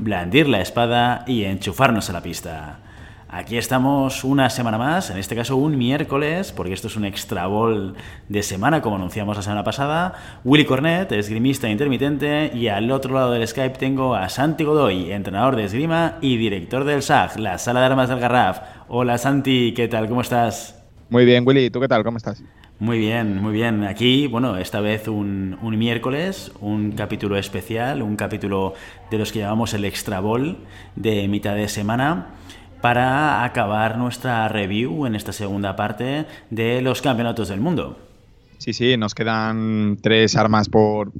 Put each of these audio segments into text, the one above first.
blandir la espada y enchufarnos a la pista. Aquí estamos una semana más, en este caso un miércoles, porque esto es un extra ball de semana, como anunciamos la semana pasada. Willy Cornet, esgrimista intermitente, y al otro lado del Skype tengo a Santi Godoy, entrenador de esgrima y director del SAG, la Sala de Armas del Garraf. Hola Santi, ¿qué tal? ¿Cómo estás? Muy bien, Willy, ¿tú qué tal? ¿Cómo estás? Muy bien, muy bien. Aquí, bueno, esta vez un, un, miércoles, un capítulo especial, un capítulo de los que llamamos el Extra Ball de mitad de semana para acabar nuestra review en esta segunda parte de los campeonatos del mundo. Sí, sí, nos quedan tres armas por,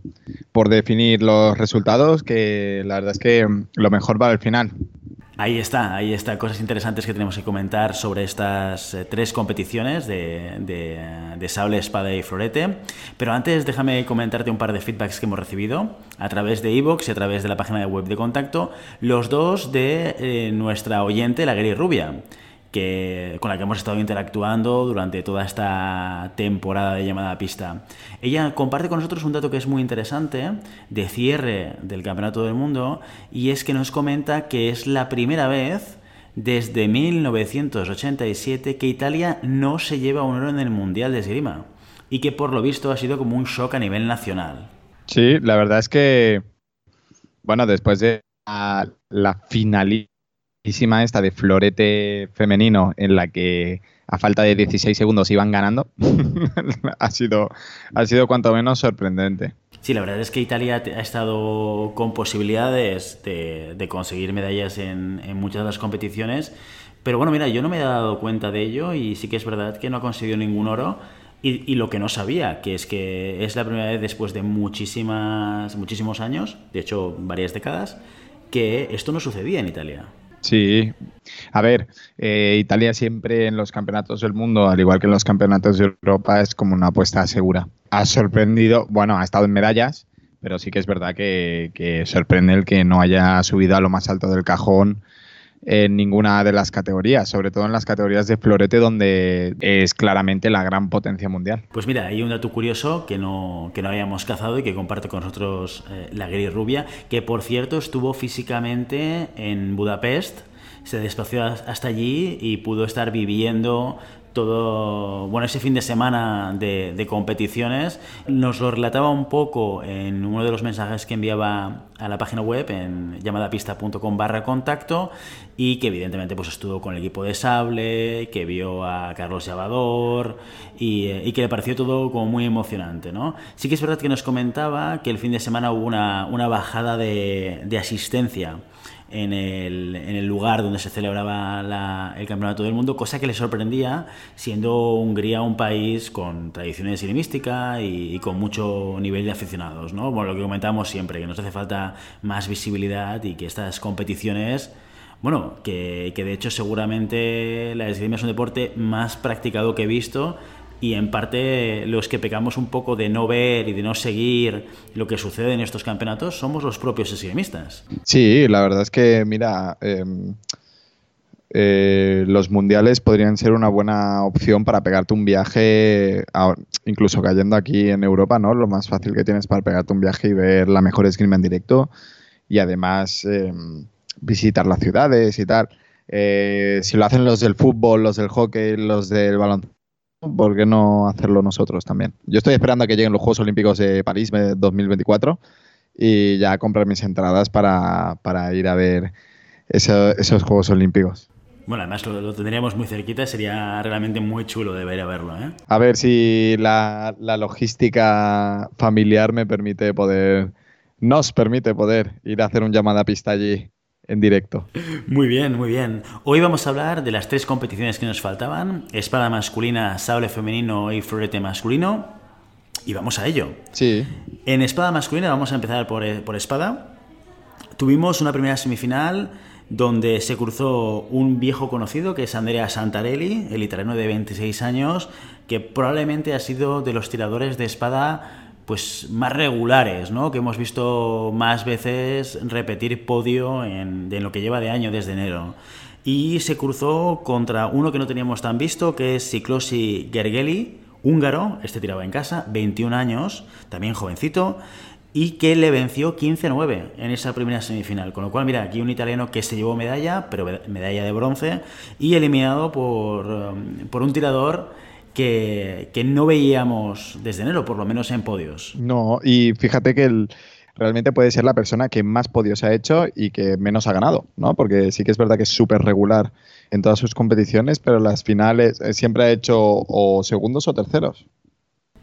por definir los resultados, que la verdad es que lo mejor va al final. Ahí está, ahí está. Cosas interesantes que tenemos que comentar sobre estas eh, tres competiciones de, de, sable, espada y florete. Pero antes déjame comentarte un par de feedbacks que hemos recibido a través de iVoox y a través de la página de web de contacto. Los dos de eh, nuestra oyente, la Gary Rubia que, con la que hemos estado interactuando durante toda esta temporada de llamada a pista. Ella comparte con nosotros un dato que es muy interesante de cierre del Campeonato del Mundo y es que nos comenta que es la primera vez desde 1987 que Italia no se lleva un oro en el Mundial de Esgrima y que por lo visto ha sido como un shock a nivel nacional. Sí, la verdad es que, bueno, después de la, la finalidad esta de florete femenino en la que a falta de 16 segundos iban ganando, ha, sido, ha sido cuanto menos sorprendente. Sí, la verdad es que Italia ha estado con posibilidades de, conseguir medallas en, en, muchas de las competiciones, pero bueno, mira, yo no me he dado cuenta de ello y sí que es verdad que no ha conseguido ningún oro. Y, y, lo que no sabía, que es que es la primera vez después de muchísimas, muchísimos años, de hecho varias décadas, que esto no sucedía en Italia. Sí, a ver, eh, Italia siempre en los campeonatos del mundo, al igual que en los campeonatos de Europa, es como una apuesta segura. Ha sorprendido, bueno, ha estado en medallas, pero sí que es verdad que, que sorprende el que no haya subido a lo más alto del cajón en ninguna de las categorías, sobre todo en las categorías de florete donde es claramente la gran potencia mundial. Pues mira, hay un dato curioso que no, que no habíamos cazado y que comparte con nosotros eh, la gris rubia, que por cierto estuvo físicamente en Budapest, se desplació hasta allí y pudo estar viviendo todo, bueno, ese fin de semana de, competiciones. Nos lo relataba un poco en uno de los mensajes que enviaba a la página web en llamadapista.com barra contacto y que evidentemente pues estuvo con el equipo de sable, que vio a Carlos Llavador y, y, que le pareció todo como muy emocionante, ¿no? Sí que es verdad que nos comentaba que el fin de semana hubo una, una bajada de asistencia en el, en el, lugar donde se celebraba la, el Campeonato del Mundo, cosa que le sorprendía, siendo Hungría un país con tradiciones esgrimística y, y, con mucho nivel de aficionados. ¿no? Bueno, lo que comentamos siempre, que nos hace falta más visibilidad y que estas competiciones... Bueno, que, que de hecho seguramente la esgrima es un deporte más practicado que he visto y en parte los que pecamos un poco de no ver y de no seguir lo que sucede en estos campeonatos somos los propios esgrimistas. Sí, la verdad es que, mira, eh, eh, los mundiales podrían ser una buena opción para pegarte un viaje, incluso cayendo aquí en Europa, ¿no? Lo más fácil que tienes para pegarte un viaje y ver la mejor esgrima en directo y además eh, visitar las ciudades y tal. si lo hacen los del fútbol, los del hockey, los del baloncesto, ¿por qué no hacerlo nosotros también? Yo estoy esperando a que lleguen los Juegos Olímpicos de París 2024 y ya comprar mis entradas para, para ir a ver eso, esos Juegos Olímpicos. Bueno, además lo, lo, tendríamos muy cerquita, sería realmente muy chulo de ver a verlo. ¿eh? A ver si la, la logística familiar me permite poder, nos permite poder ir a hacer un llamada a pista allí en directo. Muy bien, muy bien. Hoy vamos a hablar de las tres competiciones que nos faltaban: espada masculina, sable femenino y florete masculino. Y vamos a ello. Sí. En espada masculina vamos a empezar por, por espada. tuvimos una primera semifinal donde se cruzó un viejo conocido que es Andrea Santarelli, el italiano de 26 años, que probablemente ha sido de los tiradores de espada pues más regulares, ¿no? que hemos visto más veces repetir podio en, en lo que lleva de año desde enero. Y se cruzó contra uno que no teníamos tan visto, que es Siklosi Gergely, húngaro, este tiraba en casa, 21 años, también jovencito, y que le venció 15-9 en esa primera semifinal. Con lo cual, mira, aquí un italiano que se llevó medalla, pero medalla de bronce, y eliminado por, um, por un tirador que, que, no veíamos desde enero, por lo menos en podios. No, y fíjate que el, realmente puede ser la persona que más podios ha hecho y que menos ha ganado, ¿no? Porque sí que es verdad que es súper regular en todas sus competiciones, pero las finales eh, siempre ha hecho o segundos o terceros.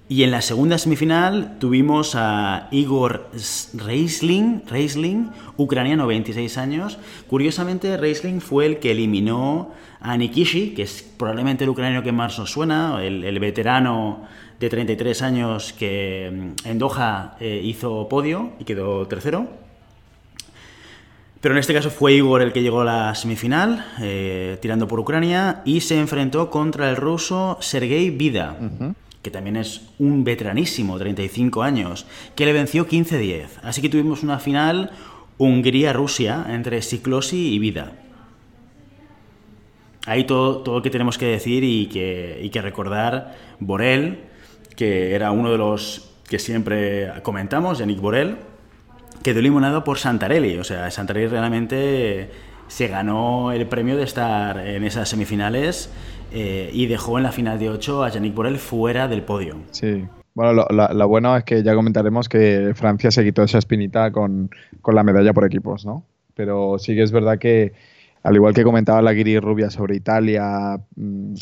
Y en la segunda semifinal tuvimos a Igor Reisling, Reisling, ucraniano, 26 años. Curiosamente, Reisling fue el que eliminó a Nikishi, que es probablemente el ucraniano que más nos suena, el, veterano de 33 años que mm, en Doha eh, hizo podio y quedó tercero. Pero en este caso fue Igor el que llegó a la semifinal, eh, tirando por Ucrania, y se enfrentó contra el ruso Sergei Vida que también es un veteranísimo, 35 años, que le venció 15-10. Así que tuvimos una final Hungría-Rusia entre Siklosi y Vida. Ahí todo, todo lo que tenemos que decir y que, que recordar, Borel, que era uno de los que siempre comentamos, Yannick Borel, quedó eliminado por Santarelli. O sea, Santarelli realmente se ganó el premio de estar en esas semifinales eh, y dejó en la final de 8 a Yannick Borel fuera del podio. Sí. Bueno, lo, bueno es que ya comentaremos que Francia se quitó esa espinita con, la medalla por equipos, ¿no? Pero sí que es verdad que, al igual que comentaba la Guiri Rubia sobre Italia mm,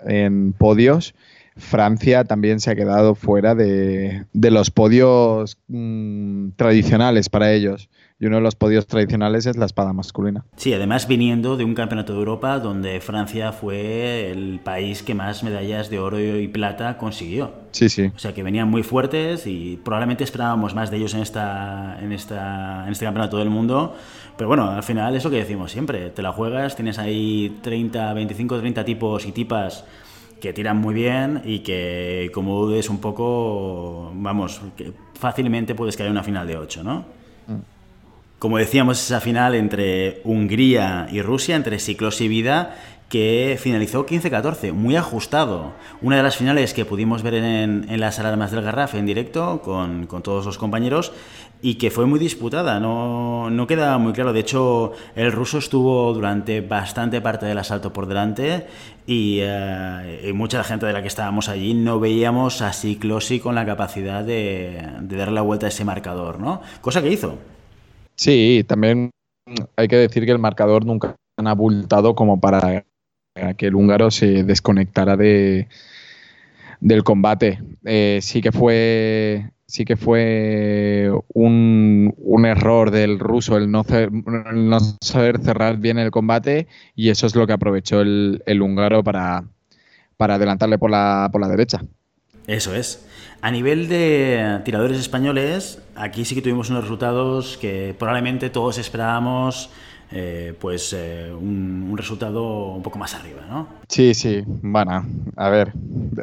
en podios, Francia también se ha quedado fuera de, los podios mm, tradicionales para ellos y uno de los podios tradicionales es la espada masculina. Sí, además viniendo de un campeonato de Europa donde Francia fue el país que más medallas de oro y plata consiguió. Sí, sí. O sea que venían muy fuertes y probablemente esperábamos más de ellos en, esta, en, esta, en este campeonato del mundo. Pero bueno, al final es lo que decimos siempre. Te la juegas, tienes ahí 30, 25, 30 tipos y tipas que tiran muy bien y que como dudes un poco, vamos, que fácilmente puedes caer en una final de 8, ¿no? Como decíamos, esa final entre Hungría y Rusia, entre Ciclos y Vida, que finalizó 15-14, muy ajustado. Una de las finales que pudimos ver en, en la sala de más del Garraf en directo con, con, todos los compañeros y que fue muy disputada, no, no queda muy claro. De hecho, el ruso estuvo durante bastante parte del asalto por delante y, eh, y mucha gente de la que estábamos allí no veíamos a Ciclosi con la capacidad de, de darle la vuelta a ese marcador, ¿no? Cosa que hizo. Sí, también hay que decir que el marcador nunca han abultado como para que el húngaro se desconectara de, del combate. Eh, sí que fue sí que fue un, error del ruso el no, no, saber cerrar bien el combate y eso es lo que aprovechó el, el húngaro para, para adelantarle por la, por la derecha. Eso es. A nivel de tiradores españoles, aquí sí que tuvimos unos resultados que probablemente todos esperábamos eh, pues eh, un, resultado un poco más arriba, ¿no? Sí, sí, bueno, a ver,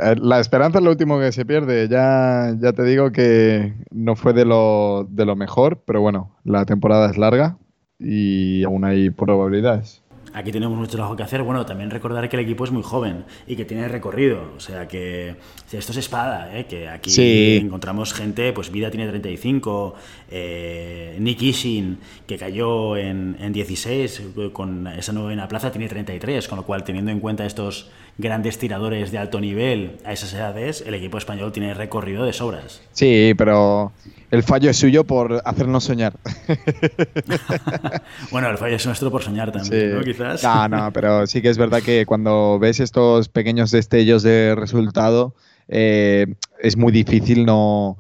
eh, la esperanza es lo último que se pierde, ya, ya te digo que no fue de lo, de lo mejor, pero bueno, la temporada es larga y aún hay probabilidades aquí tenemos mucho trabajo que hacer. Bueno, también recordar que el equipo es muy joven y que tiene recorrido. O sea que esto es espada, ¿eh? que aquí encontramos gente, pues Vida tiene 35, eh, Nick Ishin, que cayó en, en 16 con esa novena plaza, tiene 33, con lo cual teniendo en cuenta estos grandes tiradores de alto nivel a esas edades, el equipo español tiene recorrido de sobras. Sí, pero el fallo es suyo por hacernos soñar. bueno, el fallo es nuestro por soñar también, ¿no? Quizás. No, no, pero sí que es verdad que cuando ves estos pequeños destellos de resultado, eh, es muy difícil no,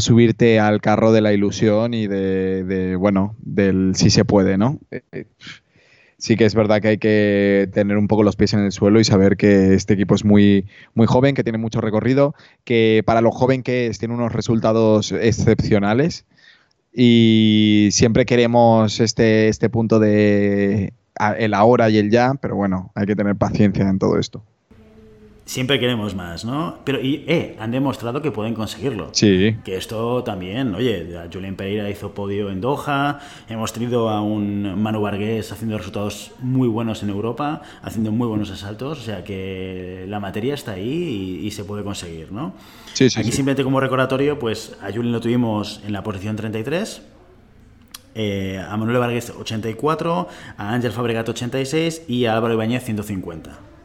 subirte al carro de la ilusión y de, de bueno, del si se puede, ¿no? Sí que es verdad que hay que tener un poco los pies en el suelo y saber que este equipo es muy, muy joven, que tiene mucho recorrido, que para lo joven que es tiene unos resultados excepcionales y siempre queremos este, este punto de el ahora y el ya, pero bueno, hay que tener paciencia en todo esto. Siempre queremos más, ¿no? Pero, y, eh, han demostrado que pueden conseguirlo. Sí. Que esto también, oye, Julián Pereira hizo podio en Doha, hemos tenido a un Manu Vargués haciendo resultados muy buenos en Europa, haciendo muy buenos asaltos, o sea que la materia está ahí y, se puede conseguir, ¿no? Sí, sí. Aquí simplemente como recordatorio, pues a Julián lo tuvimos en la posición 33, eh, a Manuel Vargas 84, a Ángel Fabregat 86 y a Álvaro Ibáñez 150.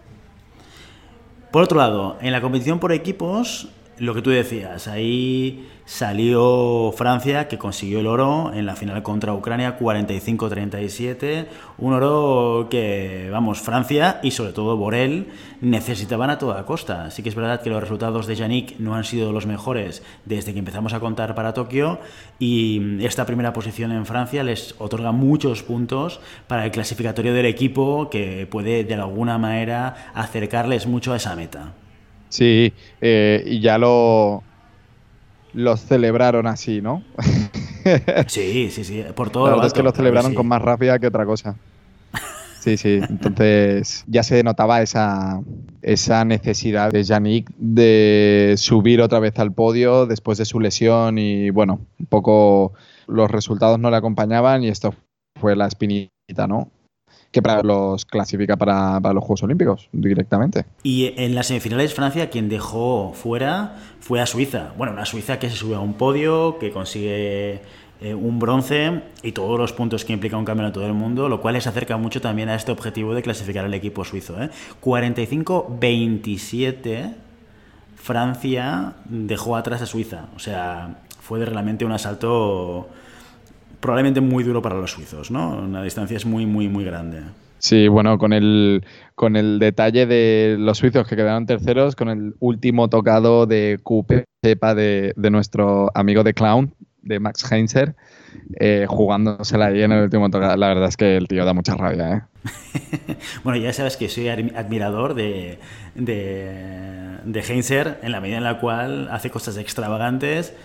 Por otro lado, en la competición por equipos, lo que tú decías, ahí salió Francia que consiguió el oro en la final contra Ucrania 45-37, un oro que, vamos, Francia y sobre todo Borel necesitaban a toda costa. Sí que es verdad que los resultados de Yannick no han sido los mejores desde que empezamos a contar para Tokio y esta primera posición en Francia les otorga muchos puntos para el clasificatorio del equipo que puede de alguna manera acercarles mucho a esa meta. Sí, eh, y ya lo los celebraron así, ¿no? sí, sí, sí, por todo. La verdad es que lo celebraron con más rápida que otra cosa. Sí, sí, entonces ya se notaba esa, esa necesidad de Yannick de subir otra vez al podio después de su lesión y bueno, un poco los resultados no le acompañaban y esto fue la espinita, ¿no? Que para los clasifica para, los Juegos Olímpicos directamente. Y en las semifinales Francia quien dejó fuera fue a Suiza. Bueno, una Suiza que se sube a un podio, que consigue eh, un bronce y todos los puntos que implica un campeonato del mundo, lo cual les acerca mucho también a este objetivo de clasificar al equipo suizo. 45-27 ¿eh? Francia dejó atrás a Suiza. O sea, fue realmente un asalto probablemente muy duro para los suizos, ¿no? Una distancia es muy, muy, muy grande. Sí, bueno, con el, con el detalle de los suizos que quedaron terceros, con el último tocado de Coupe, sepa de, nuestro amigo de Clown, de Max Heinzer, eh, jugándosela ahí en el último tocado. La verdad es que el tío da mucha rabia, ¿eh? bueno, ya sabes que soy admirador de, de, de Heinzer en la medida en la cual hace cosas extravagantes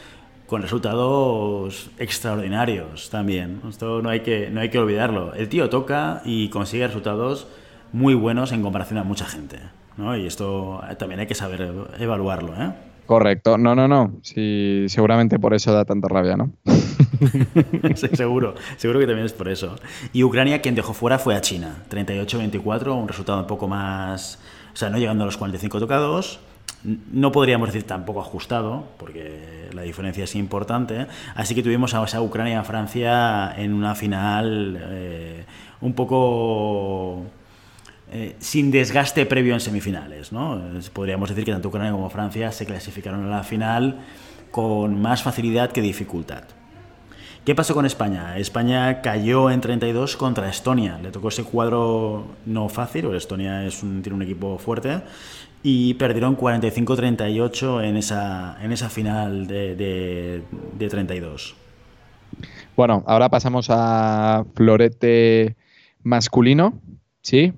con resultados extraordinarios también. Esto no hay que, no hay que olvidarlo. El tío toca y consigue resultados muy buenos en comparación a mucha gente. ¿no? Y esto también hay que saber evaluarlo. ¿eh? Correcto. No, no, no. Sí, seguramente por eso da tanta rabia, ¿no? seguro, seguro que también es por eso. Y Ucrania quien dejó fuera fue a China. 38-24, un resultado un poco más... O sea, no llegando a los 45 tocados, no podríamos decir tampoco ajustado, porque la diferencia es importante. Así que tuvimos a esa Ucrania-Francia en una final eh, un poco eh, sin desgaste previo en semifinales. ¿no? Podríamos decir que tanto Ucrania como Francia se clasificaron a la final con más facilidad que dificultad. ¿Qué pasó con España? España cayó en 32 contra Estonia. Le tocó ese cuadro no fácil, porque Estonia es tiene un equipo fuerte, y perdieron 45-38 en esa, en esa final de, de, 32. Bueno, ahora pasamos a florete masculino, ¿sí?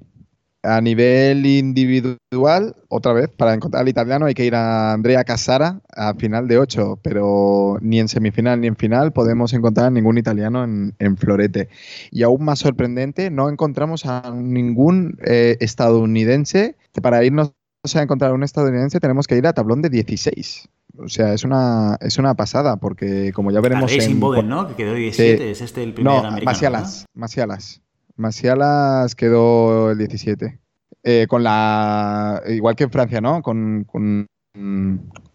A nivel individual, otra vez, para encontrar al italiano hay que ir a Andrea Casara a final de 8, pero ni en semifinal ni en final podemos encontrar a ningún italiano en, florete. Y aún más sorprendente, no encontramos a ningún eh, estadounidense para irnos a encontrar un estadounidense, tenemos que ir a tablón de 16. O sea, es una, es una pasada, porque como ya veremos. en, Boden, ¿no? Que quedó 17, es este el primer no, americano. Masialas, ¿no? Masialas. Masialas quedó el 17. Eh, con la. Igual que en Francia, ¿no? Con, con,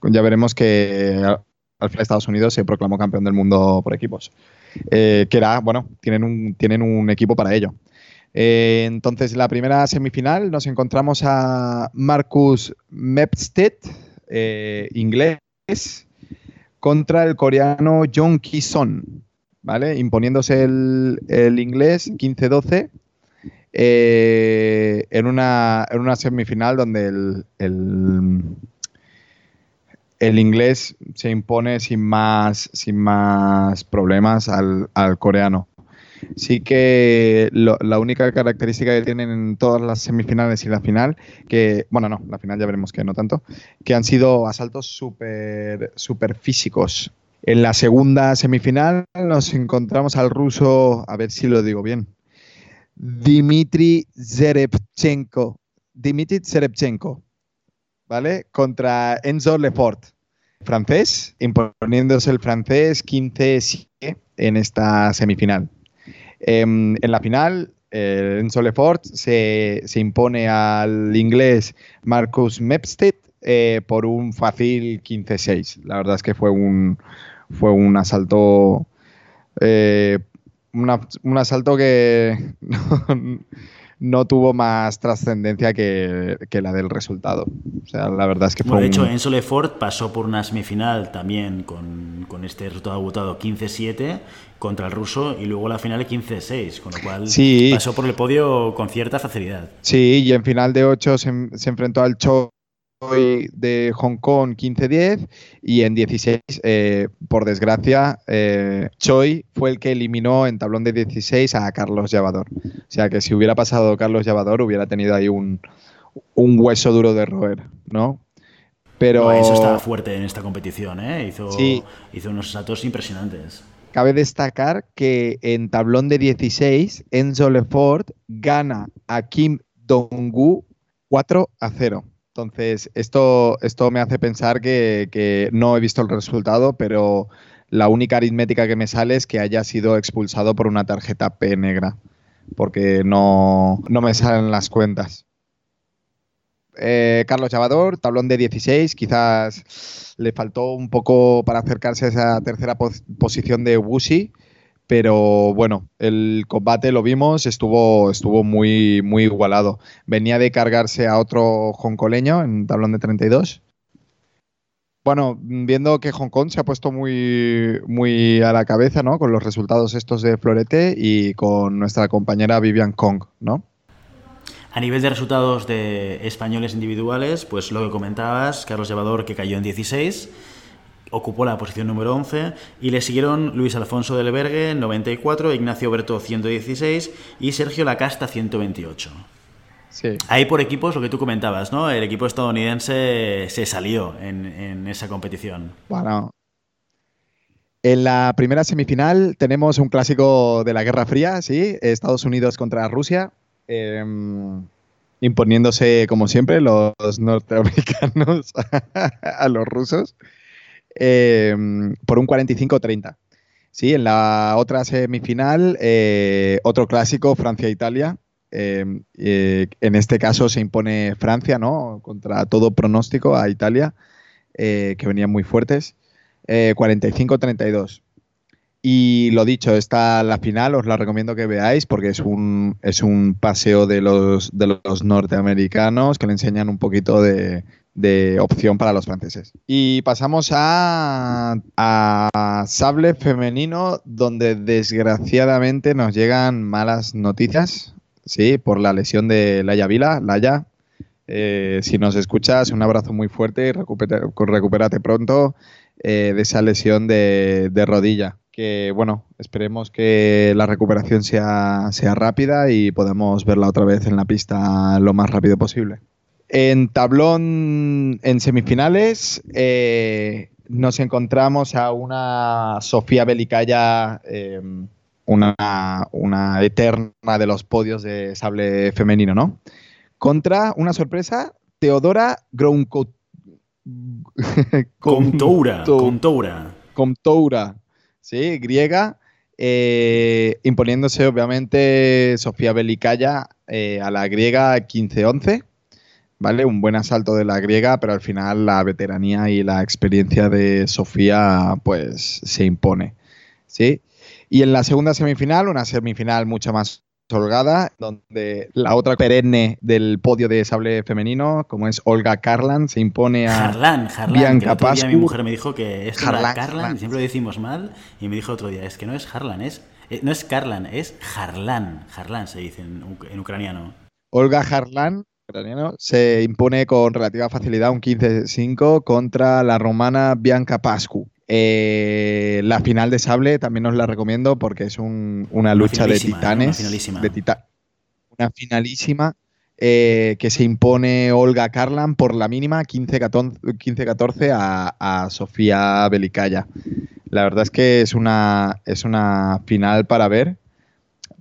ya veremos que al final Estados Unidos se proclamó campeón del mundo por equipos. Eh, que era, bueno, tienen un, tienen un equipo para ello. Eh, entonces, la primera semifinal nos encontramos a Marcus Mepstead, eh, inglés, contra el coreano Jong Ki-son, ¿vale? Imponiéndose el, inglés 15-12 eh, en, una, en, una, semifinal donde el, el, inglés se impone sin más, sin más problemas al, al coreano. Sí que la única característica que tienen en todas las semifinales y la final, que, bueno, no, la final ya veremos que no tanto, que han sido asaltos súper super físicos. En la segunda semifinal nos encontramos al ruso, a ver si lo digo bien, Dmitry Zerevchenko. Dmitry Zerevchenko, ¿vale? Contra Enzo Lefort, francés, imponiéndose el francés 15-7 en esta semifinal. Em, en la final, eh, Enzo Lefort se, se, impone al inglés Marcus Mepstead eh, por un fácil 15-6. La verdad es que fue un, fue un asalto eh, un asalto que no, tuvo más trascendencia que, la del resultado. O sea, la verdad es que fue. de hecho, Enzo Lefort pasó por una semifinal también con, este resultado agotado 15-7 contra el ruso y luego la final 15-6, con lo cual pasó por el podio con cierta facilidad. Sí, y en final de 8 se, se enfrentó al Cho de Hong Kong 15-10 y en 16, eh, por desgracia, eh, Choi fue el que eliminó en tablón de 16 a Carlos Llavador. O sea que si hubiera pasado Carlos Llavador hubiera tenido ahí un, hueso duro de roer, ¿no? Pero... eso estaba fuerte en esta competición, ¿eh? Hizo, hizo unos saltos impresionantes. Cabe destacar que en tablón de 16, Enzo Lefort gana a Kim Dong-gu 4 a 0. Entonces, esto, esto me hace pensar que, no he visto el resultado, pero la única aritmética que me sale es que haya sido expulsado por una tarjeta P negra, porque no, me salen las cuentas. Eh, Carlos Llavador, tablón de 16, quizás le faltó un poco para acercarse a esa tercera posición de Wushi, pero bueno, el combate lo vimos, estuvo, estuvo muy, muy igualado. Venía de cargarse a otro hongkoleño en tablón de 32. Bueno, viendo que Hong Kong se ha puesto muy, muy a la cabeza, ¿no? Con los resultados estos de Florete y con nuestra compañera Vivian Kong, ¿no? A nivel de resultados de españoles individuales, pues lo que comentabas, Carlos Llevador que cayó en 16, ocupó la posición número 11 y le siguieron Luis Alfonso del Bergue 94, Ignacio Berto 116 y Sergio Lacasta 128. Sí. Ahí por equipos, lo que tú comentabas, ¿no? El equipo estadounidense se salió en, esa competición. Bueno, en la primera semifinal tenemos un clásico de la Guerra Fría, sí, Estados Unidos contra Rusia, em, imponiéndose como siempre los norteamericanos a los rusos. Em, por un 45-30. Sí, en la otra semifinal, eh, otro clásico, Francia-Italia. Em, eh, en este caso se impone Francia, ¿no? Contra todo pronóstico a Italia, eh, que venían muy fuertes. 45-32. Y lo dicho, está la final, os la recomiendo que veáis porque es un, es un paseo de los, de los norteamericanos que le enseñan un poquito de, de opción para los franceses. Y pasamos a, sable femenino, donde desgraciadamente nos llegan malas noticias, sí, por la lesión de Laia Vila. Laia, eh, si nos escuchas, un abrazo muy fuerte y recupérate, pronto eh, de esa lesión de, de, rodilla. Que bueno, esperemos que la recuperación sea, sea rápida y podamos verla otra vez en la pista lo más rápido posible. En tablón, en semifinales, eh, nos encontramos a una Sofía Belicaya, em, una, eterna de los podios de sable femenino, ¿no? Contra una sorpresa, Teodora. Contoura. Contoura. Contoura, sí, griega, eh, imponiéndose obviamente Sofía Belicaya eh, a la griega 15-11. ¿Vale? Un buen asalto de la griega, pero al final la veteranía y la experiencia de Sofía, pues, se impone, ¿sí? Y en la segunda semifinal, una semifinal mucho más holgada, donde la otra perenne del podio de sable femenino, como es Olga Karlan, se impone a Harlan, Harlan, Bianca que mi mujer me dijo que es Harlan, Karlan, siempre lo decimos mal, y me dijo otro día, es que no es Harlan, es eh, no es Karlan, es Harlan, Harlan se dice en, en ucraniano. Olga Harlan se impone con relativa facilidad un 15-5 contra la romana Bianca Pascu. Eh, la final de sable también os la recomiendo porque es una lucha de titanes. Una finalísima. De una finalísima eh, que se impone Olga Karlan por la mínima 15-14 a, a, Sofía Belicaya. La verdad es que es una, es una final para ver.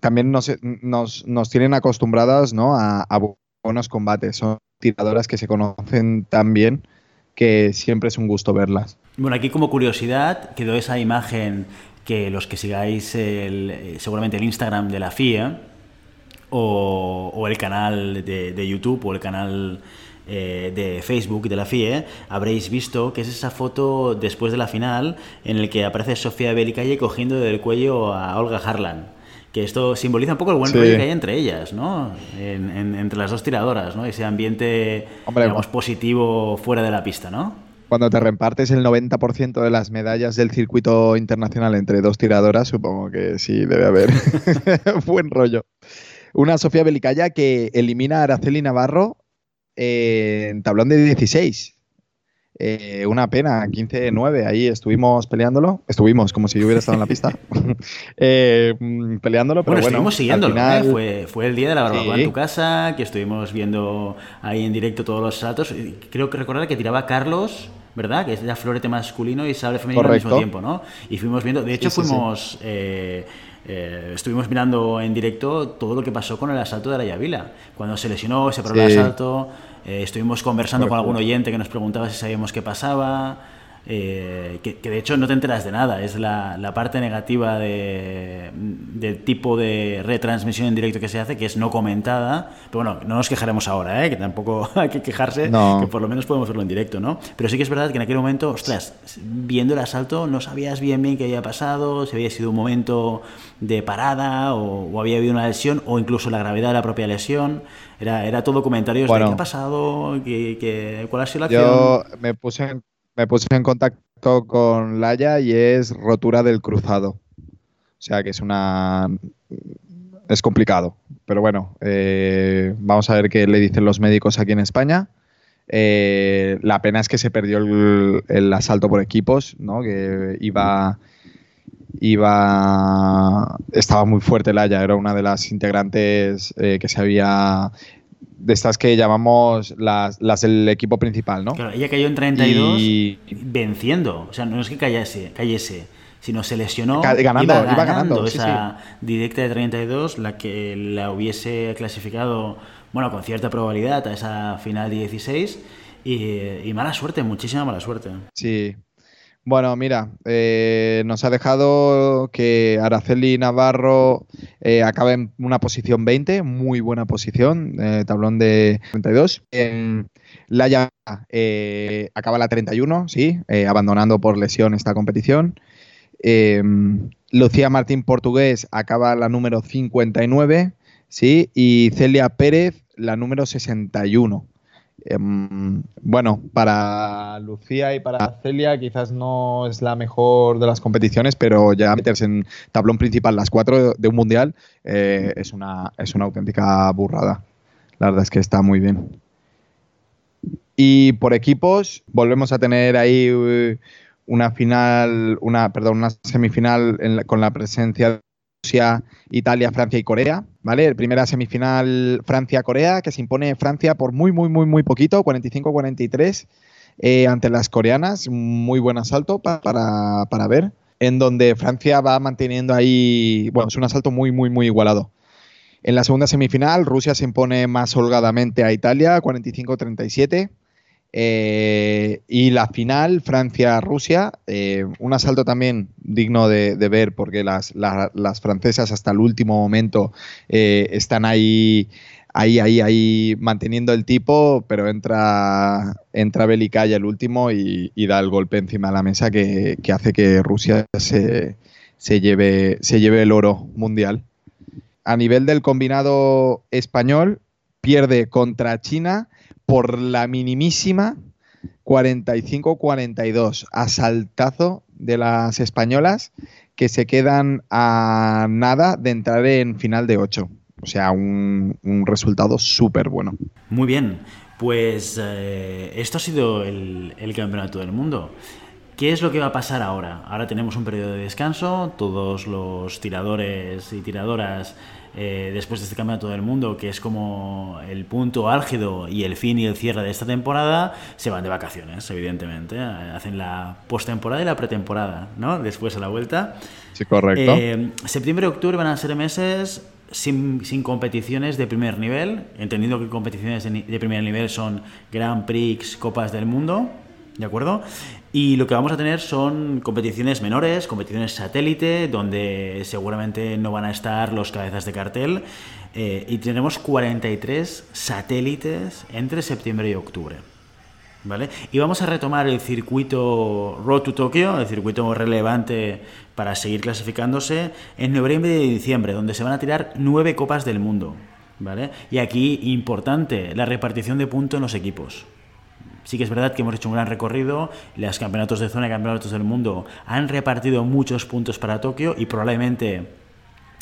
También nos, nos, tienen acostumbradas ¿no? a, a buenos combates. Son tiradoras que se conocen tan bien que siempre es un gusto verlas. Bueno, aquí como curiosidad quedó esa imagen que los que sigáis el, seguramente el Instagram de la FIA o, el canal de, YouTube o el canal eh, de Facebook de la FIE, habréis visto que es esa foto después de la final en el que aparece Sofía Belicalle cogiendo del cuello a Olga Harlan. Que esto simboliza un poco el buen rollo que hay entre ellas, ¿no? entre las dos tiradoras, ¿no? Ese ambiente, digamos, positivo fuera de la pista, ¿no? cuando te repartes el 90% de las medallas del circuito internacional entre dos tiradoras, supongo que sí debe haber buen rollo. Una Sofía Belicaya que elimina a Araceli Navarro en tablón de 16. Eh, una pena, 15-9, ahí estuvimos peleándolo. Estuvimos, como si yo hubiera estado en la pista. Eh, peleándolo, pero bueno. estuvimos siguiéndolo. ¿eh? Fue, el día de la barbacoa en tu casa, que estuvimos viendo ahí en directo todos los saltos. Creo que recordar que tiraba Carlos ¿verdad? Que es ya florete masculino y sable femenino al mismo tiempo, ¿no? Y fuimos viendo, de hecho fuimos, eh, eh, estuvimos mirando en directo todo lo que pasó con el asalto de la Yavila. Cuando se lesionó, se paró el asalto, eh, estuvimos conversando con algún oyente que nos preguntaba si sabíamos qué pasaba. Eh, que, de hecho no te enteras de nada, es la, parte negativa de, del tipo de retransmisión en directo que se hace, que es no comentada. Pero bueno, no nos quejaremos ahora, ¿eh? que tampoco hay que quejarse, que por lo menos podemos verlo en directo, ¿no? Pero sí que es verdad que en aquel momento, ostras, viendo el asalto no sabías bien bien qué había pasado, si había sido un momento de parada o, había habido una lesión o incluso la gravedad de la propia lesión. Era, era todo comentarios de qué ha pasado, qué, cuál ha sido la acción. Yo me puse en me puse en contacto con Laia y es rotura del cruzado. O sea que es una. Es complicado. Pero bueno, eh, vamos a ver qué le dicen los médicos aquí en España. Eh, la pena es que se perdió el, asalto por equipos, ¿no? Que iba. Iba. Estaba muy fuerte Laia, era una de las integrantes eh, que se había de estas que llamamos las, del equipo principal, ¿no? Claro, ella cayó en 32 y... venciendo. O sea, no es que cayese, cayese sino se lesionó. Ganando, iba ganando, esa directa de 32, la que la hubiese clasificado, bueno, con cierta probabilidad a esa final 16. Y, y mala suerte, muchísima mala suerte. Sí, bueno, mira, eh, nos ha dejado que Araceli Navarro eh, acabe en una posición 20, muy buena posición, eh, tablón de 32. En Laia acaba la 31, sí, abandonando por lesión esta competición. Lucía Martín Portugués acaba la número 59, sí, y Celia Pérez la número 61. Em, bueno, para Lucía y para Celia quizás no es la mejor de las competiciones, pero ya meterse en tablón principal las cuatro de un mundial eh, es, una, es una auténtica burrada. La verdad es que está muy bien. Y por equipos, volvemos a tener ahí uh, una final, una, perdón, una semifinal con la presencia de Rusia, Italia, Francia y Corea, ¿vale? Primera semifinal Francia-Corea, que se impone Francia por muy, muy, muy, muy poquito, 45-43 eh, ante las coreanas. Muy buen asalto para, para ver, en donde Francia va manteniendo ahí, bueno, es un asalto muy, muy, muy igualado. En la segunda semifinal, Rusia se impone más holgadamente a Italia, 45-37. Eh, y la final, Francia-Rusia, eh, un asalto también digno de, ver porque las, francesas hasta el último momento eh, están ahí, ahí, ahí, ahí manteniendo el tipo, pero entra, entra Belicaya el último y, da el golpe encima de la mesa que, hace que Rusia se, se, lleve, se lleve el oro mundial. A nivel del combinado español, pierde contra China por la minimísima 45-42. Asaltazo de las españolas que se quedan a nada de entrar en final de 8. O sea, un, resultado súper bueno. Muy bien. Pues eh, esto ha sido el, el campeonato del mundo. ¿Qué es lo que va a pasar ahora? Ahora tenemos un periodo de descanso, todos los tiradores y tiradoras eh, después de este campeonato del mundo, que es como el punto álgido y el fin y el cierre de esta temporada, se van de vacaciones, evidentemente. Hacen la postemporada y la pretemporada, ¿no? Después a la vuelta. Sí, correcto. Eh, septiembre y octubre van a ser meses sin, sin, competiciones de primer nivel, entendiendo que competiciones de, de, primer nivel son Grand Prix, Copas del Mundo, ¿de acuerdo? Y lo que vamos a tener son competiciones menores, competiciones satélite, donde seguramente no van a estar los cabezas de cartel. Eh, y tenemos 43 satélites entre septiembre y octubre. ¿Vale? Y vamos a retomar el circuito Road to Tokyo, el circuito relevante para seguir clasificándose, en noviembre y diciembre, donde se van a tirar nueve copas del mundo. ¿Vale? Y aquí, importante, la repartición de puntos en los equipos. Sí que es verdad que hemos hecho un gran recorrido, los campeonatos de zona y campeonatos del mundo han repartido muchos puntos para Tokio y probablemente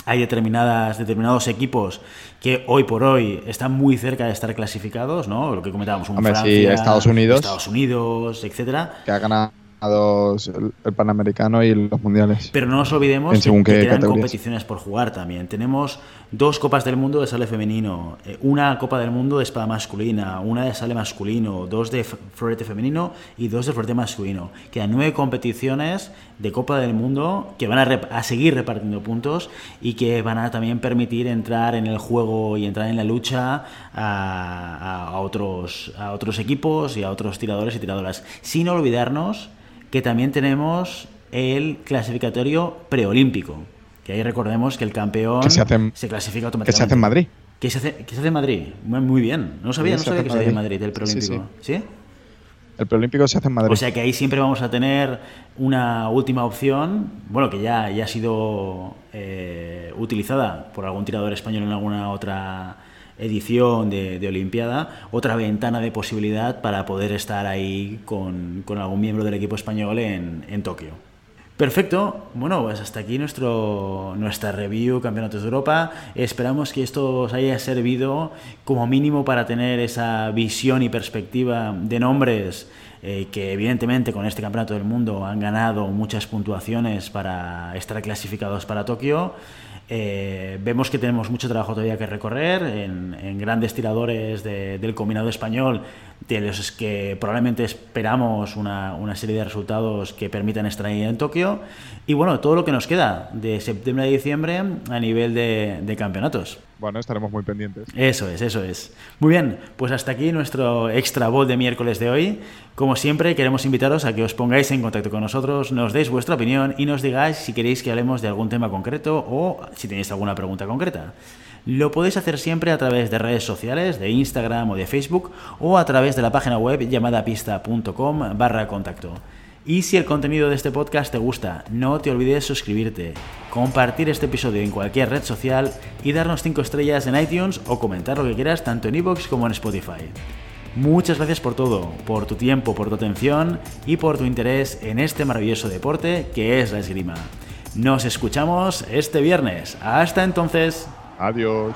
hay determinadas, determinados equipos que hoy por hoy están muy cerca de estar clasificados, ¿no? Lo que comentábamos, un Hombre, Francia, sí, Estados Unidos. Estados Unidos, etcétera. Que ha ganado el, el, Panamericano y los Mundiales. Pero no nos olvidemos En según que, que quedan categorías. competiciones por jugar también. Tenemos dos Copas del Mundo de sale femenino, eh, una Copa del Mundo de espada masculina, una de sale masculino, dos de florete femenino y dos de florete masculino. Quedan nueve competiciones de Copa del Mundo que van a, rep- a seguir repartiendo puntos y que van a también permitir entrar en el juego y entrar en la lucha a, a- a otros, a otros equipos y a otros tiradores y tiradoras. Sin olvidarnos que también tenemos el clasificatorio preolímpico. Que ahí recordemos que el campeón Que se hace- se clasifica Que automáticamente. se hace en Madrid. Que se hace, que se hace en Madrid. Muy bien. No sabía, no sabía que se hacía en Madrid. El Sí, sí, preolímpico. ¿Sí? El preolímpico se hace en Madrid. O sea que ahí siempre vamos a tener una última opción, bueno, que ya, ya ha sido eh, utilizada por algún tirador español en alguna otra edición de, de Olimpiada, otra ventana de posibilidad para poder estar ahí con, con algún miembro del equipo español en, en Tokio. Perfecto, bueno, pues hasta aquí nuestro, nuestra review Campeonatos de Europa. Esperamos que esto os haya servido como mínimo para tener esa visión y perspectiva de nombres eh, que evidentemente con este Campeonato del Mundo han ganado muchas puntuaciones para estar clasificados para Tokio. Eh, vemos que tenemos mucho trabajo todavía que recorrer en, en grandes tiradores de- del combinado español, de los que probablemente esperamos una, una serie de resultados que permitan estar ahí en Tokio. Y bueno, todo lo que nos queda de septiembre a diciembre a nivel de, de campeonatos. Bueno, estaremos muy pendientes. Eso es, eso es. Muy bien, pues hasta aquí nuestro extra ball de miércoles de hoy. Como siempre, queremos invitaros a que os pongáis en contacto con nosotros, nos deis vuestra opinión y nos digáis si queréis que hablemos de algún tema concreto o si tenéis alguna pregunta concreta. Lo podéis hacer siempre a través de redes sociales, de Instagram o de Facebook, o a través de la página web llamada pista.com barra contacto. Y si el contenido de este podcast te gusta, no te olvides suscribirte, compartir este episodio en cualquier red social y darnos 5 estrellas en iTunes o comentar lo que quieras tanto en iVoox como en Spotify. Muchas gracias por todo, por tu tiempo, por tu atención y por tu interés en este maravilloso deporte que es la esgrima. Nos escuchamos este viernes. Hasta entonces. Adiós.